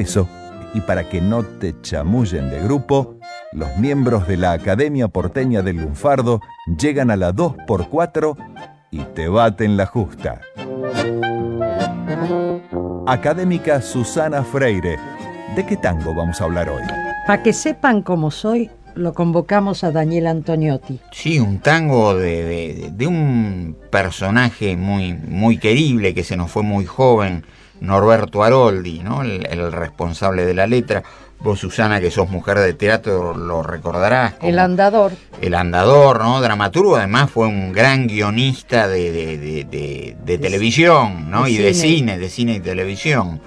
Eso, y para que no te chamullen de grupo, los miembros de la Academia Porteña del Lunfardo llegan a la 2x4 y te baten la justa. Académica Susana Freire, ¿de qué tango vamos a hablar hoy? Para que sepan cómo soy, lo convocamos a Daniel Antoniotti. Sí, un tango de, un personaje muy, muy querible que se nos fue muy joven, Norberto Aroldi, ¿no? el, responsable de la letra. Vos, Susana, que sos mujer de teatro, lo recordarás. el andador. El andador, ¿no? Dramaturgo, además fue un gran guionista de, televisión, ¿no? y de cine, de cine y televisión.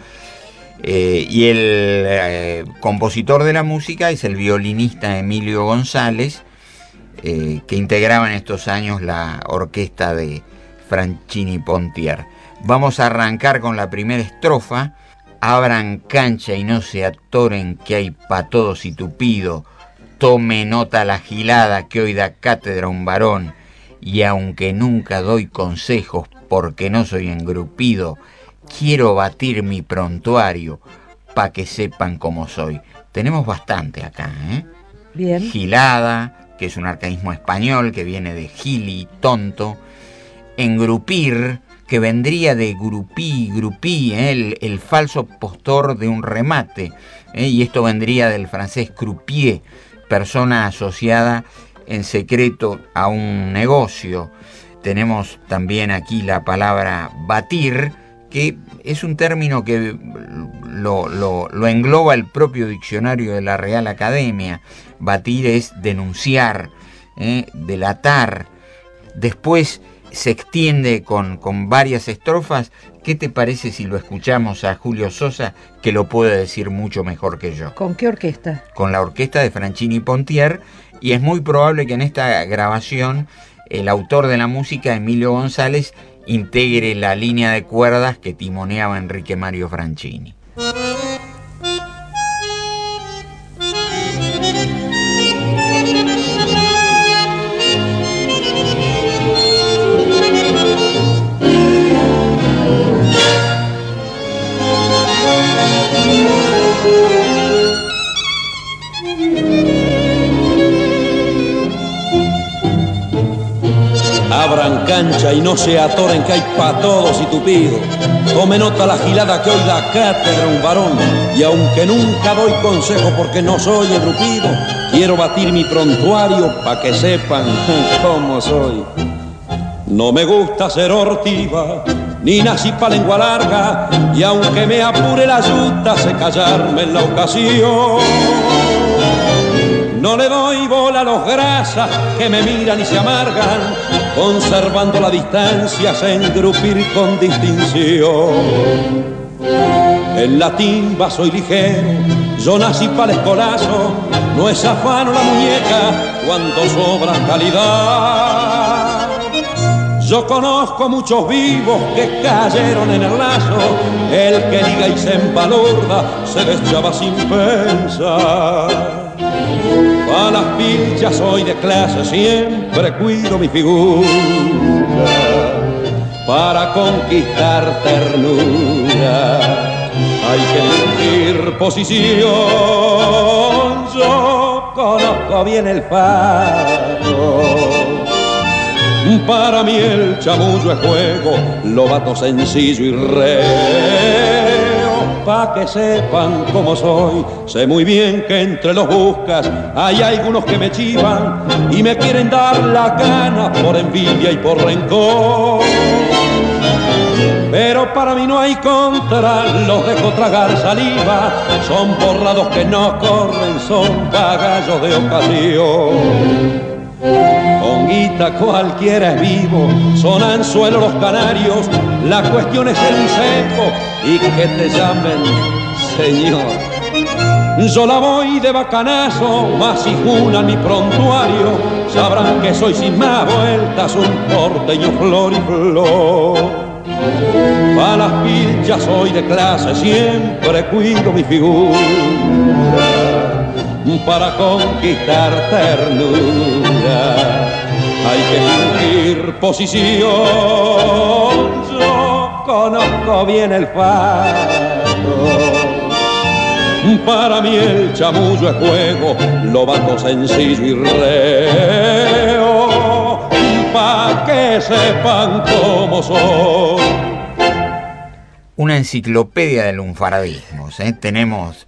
Eh, y el eh, compositor de la música es el violinista Emilio González, eh, que integraba en estos años la orquesta de Franchini Pontier. Vamos a arrancar con la primera estrofa. Abran cancha y no se atoren que hay pa' todos y tupido. Tome nota la gilada que hoy da cátedra un varón. Y aunque nunca doy consejos porque no soy engrupido, quiero batir mi prontuario pa' que sepan cómo soy. Tenemos bastante acá, ¿eh? Bien. Gilada, que es un arcaísmo español que viene de gili, tonto. Engrupir, que vendría de grupí, grupí, ¿eh? el, falso postor de un remate, ¿eh? y esto vendría del francés croupier, persona asociada en secreto a un negocio. Tenemos también aquí la palabra batir, que es un término que lo, engloba el propio diccionario de la Real Academia. Batir es denunciar, ¿eh? delatar. Después se extiende con, con varias estrofas. ¿Qué te parece si lo escuchamos a Julio Sosa, que lo puede decir mucho mejor que yo? ¿Con qué orquesta? Con la orquesta de Franchini Pontier, y es muy probable que en esta grabación el autor de la música, Emilio González, integre la línea de cuerdas que timoneaba Enrique Mario Franchini. No se atoren que hay pa' todos y tupido. Tome nota la gilada que hoy da cátedra un varón. Y aunque nunca doy consejo porque no soy engrupido, quiero batir mi prontuario pa' que sepan cómo soy. No me gusta ser hortiva, ni nací pa' lengua larga, y aunque me apure la yuta, sé callarme en la ocasión. No le doy bola a los grasas que me miran y se amargan, conservando la distancia, se engrupir con distinción. En la timba soy ligero, yo nací para el escolazo, no es afano la muñeca cuando sobra calidad. Yo conozco muchos vivos que cayeron en el lazo, el que diga y se se deschaba sin pensar. A las pinchas soy de clase, siempre cuido mi figura para conquistar ternura. Hay que elegir posición, yo conozco bien el faro. Para mí el chamullo es juego, lo vato sencillo y re pa' que sepan cómo soy. Sé muy bien que entre los buscas hay algunos que me chivan y me quieren dar la gana por envidia y por rencor. Pero para mí no hay contra, los dejo tragar saliva, son borrados que no corren, son pagallos de ocasión. Con guita cualquiera es vivo, son anzuelos los canarios, la cuestión es el seco y que te llamen señor. Yo la voy de bacanazo, más si junan mi prontuario, sabrán que soy sin más vueltas un porteño flor y flor. Para las pilchas soy de clase, siempre cuido mi figura. Para conquistar ternura hay que fingir posición. Yo conozco bien el fato. Para mí el chamullo es juego, lo bato sencillo y reo pa' que sepan cómo son. Una enciclopedia de lunfardismos. ¿eh? Tenemos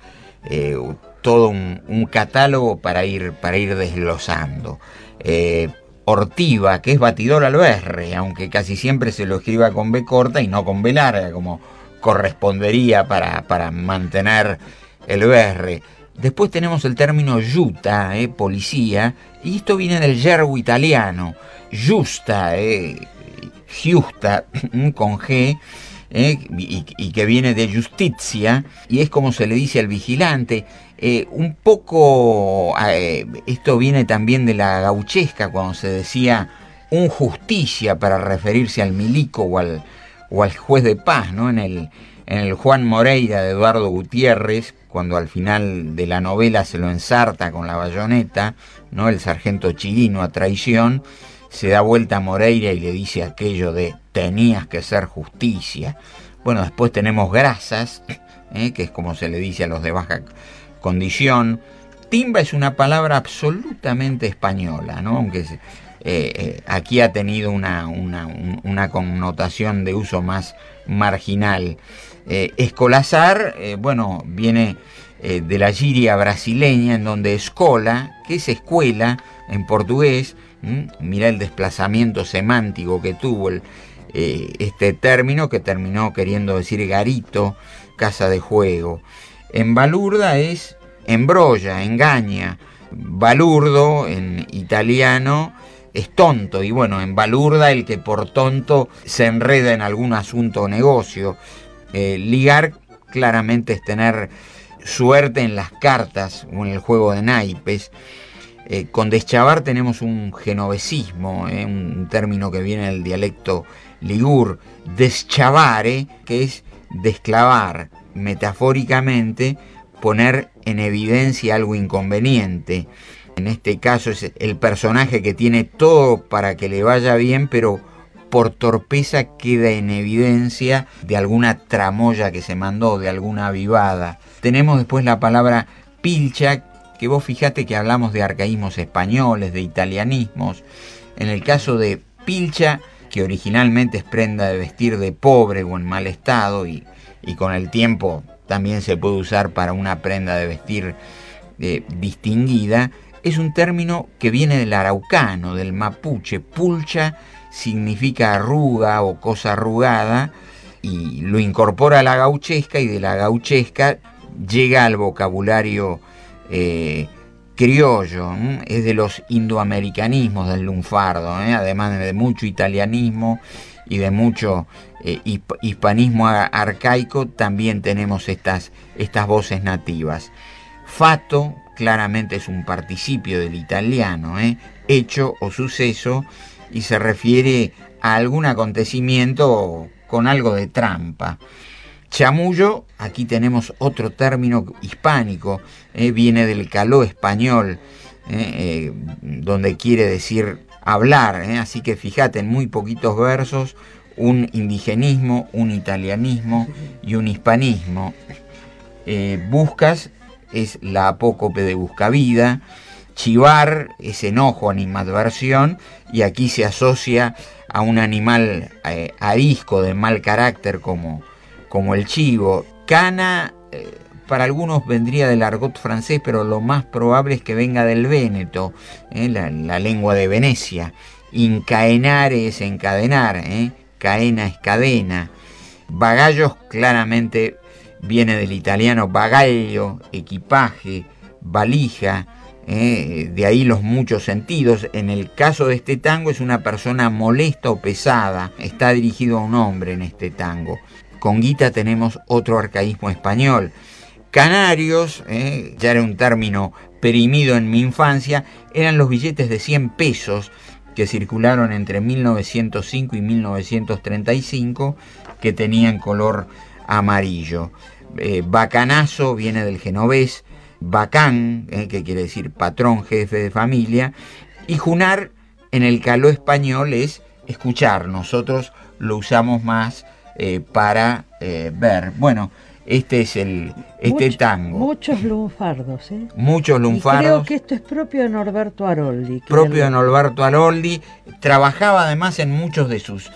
eh, todo un, catálogo para ir, para ir desglosando. Eh, Ortiva, que es batidor al berre, aunque casi siempre se lo escriba con B corta y no con B larga, como correspondería para, para mantener el berre. Después tenemos el término yuta, policía, y esto viene del yergo italiano justa, eh, justa, con G, eh, y, que viene de justicia, y es como se le dice al vigilante. Eh, un poco, eh, esto viene también de la gauchesca, cuando se decía un justicia para referirse al milico o al, juez de paz, ¿no? En el, en el Juan Moreira de Eduardo Gutiérrez, cuando al final de la novela se lo ensarta con la bayoneta, ¿no? El sargento chilino a traición se da vuelta a Moreira y le dice aquello de tenías que ser justicia. Bueno, después tenemos grasas, ¿eh? que es como se le dice a los de baja condición. Timba es una palabra absolutamente española, ¿no? aunque eh, eh, aquí ha tenido una, una, connotación de uso más marginal. escolazar, bueno, viene de la giria brasileña, en donde escola, que es escuela en portugués. Mira el desplazamiento semántico que tuvo eh, este término que terminó queriendo decir garito, casa de juego. En balurda es embrolla, engaña. Balurdo en italiano es tonto y bueno, en balurda el que por tonto se enreda en algún asunto o negocio. Eh, ligar claramente es tener suerte en las cartas o en el juego de naipes. Eh, con deschavar tenemos un genovesismo, eh, un término que viene del dialecto ligur, deschavare, que es desclavar, metafóricamente poner en evidencia algo inconveniente. En este caso es el personaje que tiene todo para que le vaya bien, pero por torpeza queda en evidencia de alguna tramoya que se mandó, de alguna avivada. Tenemos después la palabra pilcha, que vos fijate que hablamos de arcaísmos españoles, de italianismos. En el caso de pilcha, que originalmente es prenda de vestir de pobre o en mal estado y, con el tiempo también se puede usar para una prenda de vestir eh, distinguida, es un término que viene del araucano, del mapuche. Pulcha significa arruga o cosa arrugada y lo incorpora a la gauchesca y de la gauchesca llega al vocabulario eh, criollo, es de los indoamericanismos del lunfardo, ¿eh? además de mucho italianismo y de mucho eh, hispanismo arcaico, también tenemos estas, estas voces nativas. Fato claramente es un participio del italiano, hecho o suceso, y se refiere a algún acontecimiento con algo de trampa. Chamullo, aquí tenemos otro término hispánico, eh, viene del caló español, eh, eh, donde quiere decir hablar, así que fíjate, en muy poquitos versos, un indigenismo, un italianismo y un hispanismo. buscas es la apócope de buscavida, chivar es enojo, animadversión, y aquí se asocia a un animal arisco de mal carácter como como el chivo. Cana, eh, para algunos vendría del argot francés, pero lo más probable es que venga del Véneto, eh, la, lengua de Venecia. Incaenare es encadenar, eh, caena es cadena. Bagallos claramente viene del italiano bagaglio, equipaje, valija, de ahí los muchos sentidos. En el caso de este tango es una persona molesta o pesada, está dirigido a un hombre en este tango. Con guita tenemos otro arcaísmo español. Canarios, eh, ya era un término perimido en mi infancia, eran los billetes de 100 pesos que circularon entre 1905 y 1935, que tenían color amarillo. Eh, bacanazo viene del genovés, bacán, eh, que quiere decir patrón, jefe de familia, y junar en el caló español es escuchar. Nosotros lo usamos más para ver. Bueno, este es el este tango. Muchos lunfardos, ¿eh? Muchos lunfardos. creo que esto es propio de Norberto Aroldi. Propio de Norberto Aroldi. Trabajaba además en muchos de sus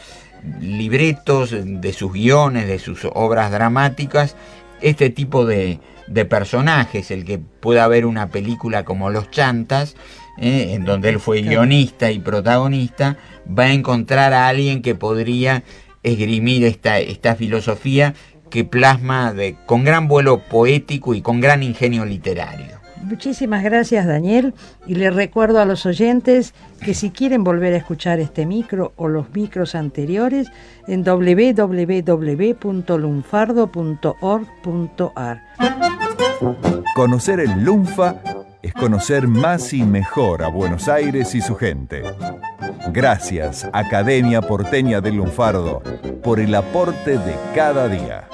libretos, de sus guiones, de sus obras dramáticas, este tipo de, de personajes, el que pueda haber una película como Los Chantas, ¿eh? en donde él fue guionista y protagonista, va a encontrar a alguien que podría esgrimir esta, esta filosofía que plasma de, con gran vuelo poético y con gran ingenio literario. Muchísimas gracias Daniel y le recuerdo a los oyentes que si quieren volver a escuchar este micro o los micros anteriores en www.lunfardo.org.ar. Conocer el Lunfa es conocer más y mejor a Buenos Aires y su gente. Gracias Academia Porteña del Lunfardo por el aporte de cada día.